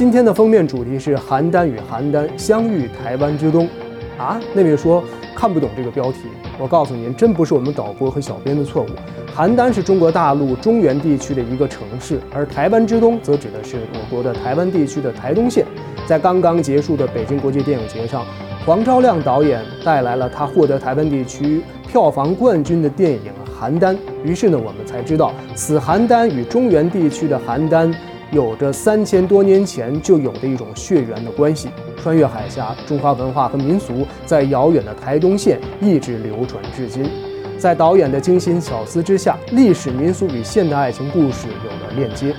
今天的封面主题是邯郸与邯郸相遇台湾之东，啊，那位说看不懂这个标题，我告诉您，真不是我们导播和小编的错误。邯郸是中国大陆中原地区的一个城市，而台湾之东则指的是我国的台湾地区的台东县。在刚刚结束的北京国际电影节上，黄昭亮导演带来了他获得台湾地区票房冠军的电影《邯郸》，于是呢，我们才知道此邯郸与中原地区的邯郸。有着三千多年前就有的一种血缘的关系，穿越海峡，中华文化和民俗在遥远的台东县一直流传至今。在导演的精心巧思之下，历史民俗与现代爱情故事有了链接。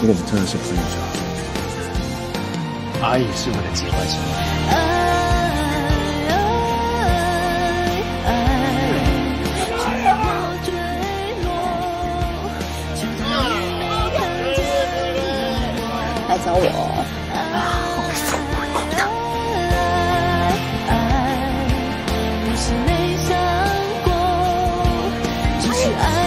如果我们真的是朋友就好。阿姨是为了结婚是吗？来找我。知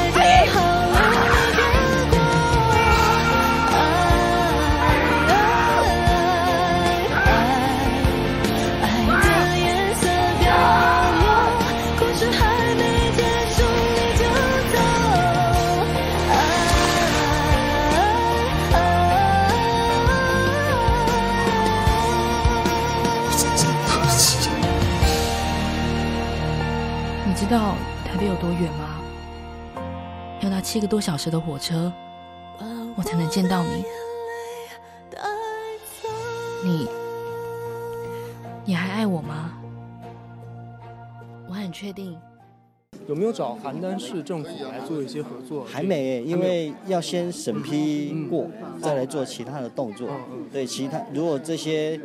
道台北有多远吗？要搭七个多小时的火车，我才能见到你。你，你还爱我吗？我很确定。有没有找邯郸市政府来做一些合作？还没，因为要先审批过，再来做其他的动作。对，其他如果这些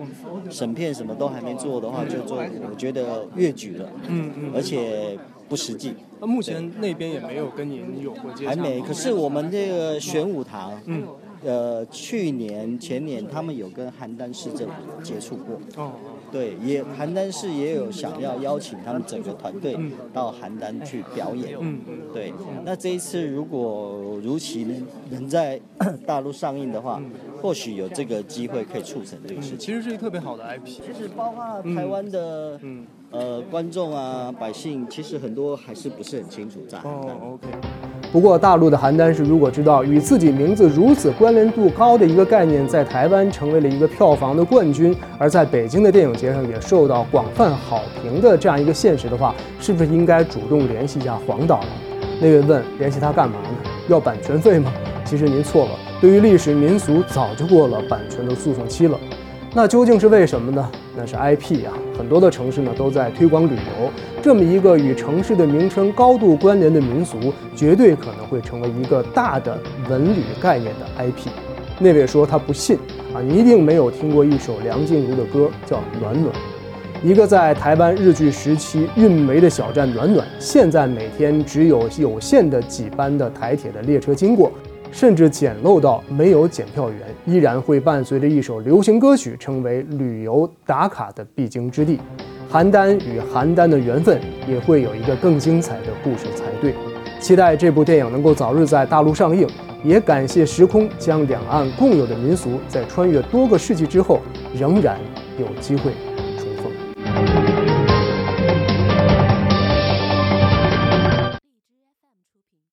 审片什么都还没做的话，就做，我觉得越举了。嗯嗯，而且。不实际。那目前那边也没有跟您有过接触。还没，可是我们这个玄武堂，嗯，呃，去年前年他们有跟邯郸市政府接触过。哦哦。对，也邯郸市也有想要邀请他们整个团队到邯郸去表演。嗯嗯。对，那这一次如果如期能能在 大陆上映的话，或许有这个机会可以促成这个事情。其实是一个特别好的 IP。其实包括台湾的，嗯。呃，观众啊，百姓其实很多还是不是很清楚在。哦，OK。不过大陆的邯郸市如果知道与自己名字如此关联度高的一个概念，在台湾成为了一个票房的冠军，而在北京的电影节上也受到广泛好评的这样一个现实的话，是不是应该主动联系一下黄导呢？那位问联系他干嘛呢？要版权费吗？其实您错了，对于历史民俗早就过了版权的诉讼期了。那究竟是为什么呢？那是 IP 啊，很多的城市呢都在推广旅游，这么一个与城市的名称高度关联的民俗，绝对可能会成为一个大的文旅概念的 IP。那位说他不信啊，你一定没有听过一首梁静茹的歌，叫《暖暖》。一个在台湾日据时期运煤的小站暖暖，现在每天只有有限的几班的台铁的列车经过。甚至简陋到没有检票员，依然会伴随着一首流行歌曲，成为旅游打卡的必经之地。邯郸与邯郸的缘分也会有一个更精彩的故事才对。期待这部电影能够早日在大陆上映，也感谢时空将两岸共有的民俗在穿越多个世纪之后，仍然有机会。